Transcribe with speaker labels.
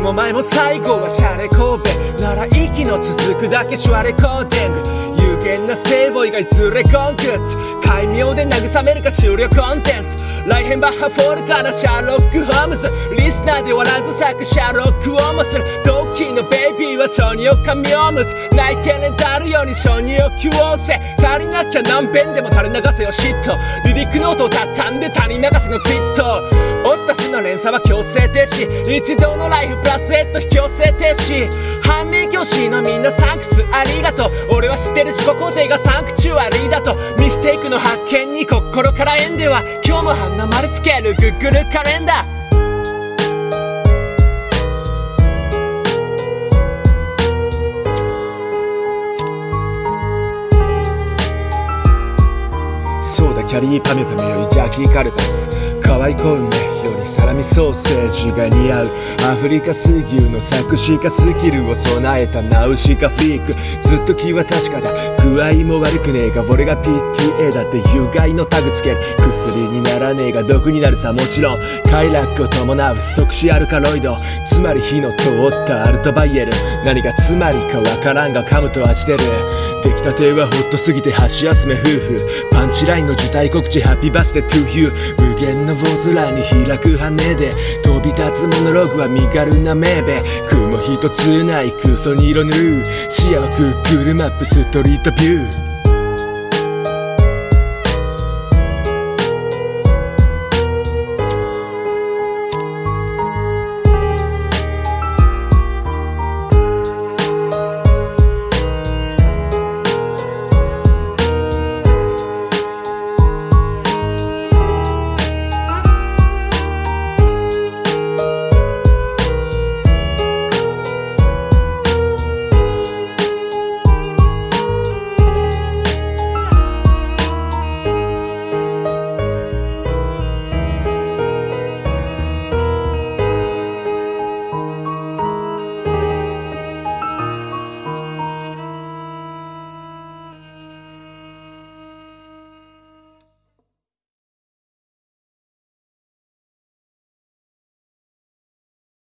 Speaker 1: 前も最後はシャレ神戸なら息の続くだけシュワレコーディング。有限な聖母以外ずれコングッズ解明で慰めるか終了コンテンツ。来編バッハフォルタなシャーロック・ホームズ。リスナーで笑わず咲くシャーロックをもする同期のベイビーは小児を髪をむつ泣いてレンタるように小児を急をせ。足りなきゃ何遍でも垂れ流せよ嫉妬。リリックノートを畳んで他人流せのツイット折った負の連鎖は強制停止。一度のライフプラスヘッド強制停止。反面教師のみんなサンクスありがとう。俺は知ってる自己肯定がサンクチュアリーだと。ミステイクの発見に心から縁では。今日も花丸つけるグッグルカレンダー。そうだキャリーパミュパミュよりジャーキーカルパス。可愛い子梅よりサラミソーセージが似合う。アフリカ水牛の作詞家スキルを備えたナウシカフリーク。ずっと気は確かだ。具合も悪くねえが俺が PTA だって有害のタグつけ。る薬にならねえが毒になるさもちろん。快楽を伴う即死アルカロイド。つまり火の通ったアルトバイエル。何がつまりかわからんが噛むと味出る。出来たてはホットすぎて箸休め夫婦パンチラインの受胎告知ハッピーバースデートゥーユー無限の大空に開く羽で飛び立つモノログは身軽な名弁雲一つない空想に色塗る視野はクックルマップストリートビュー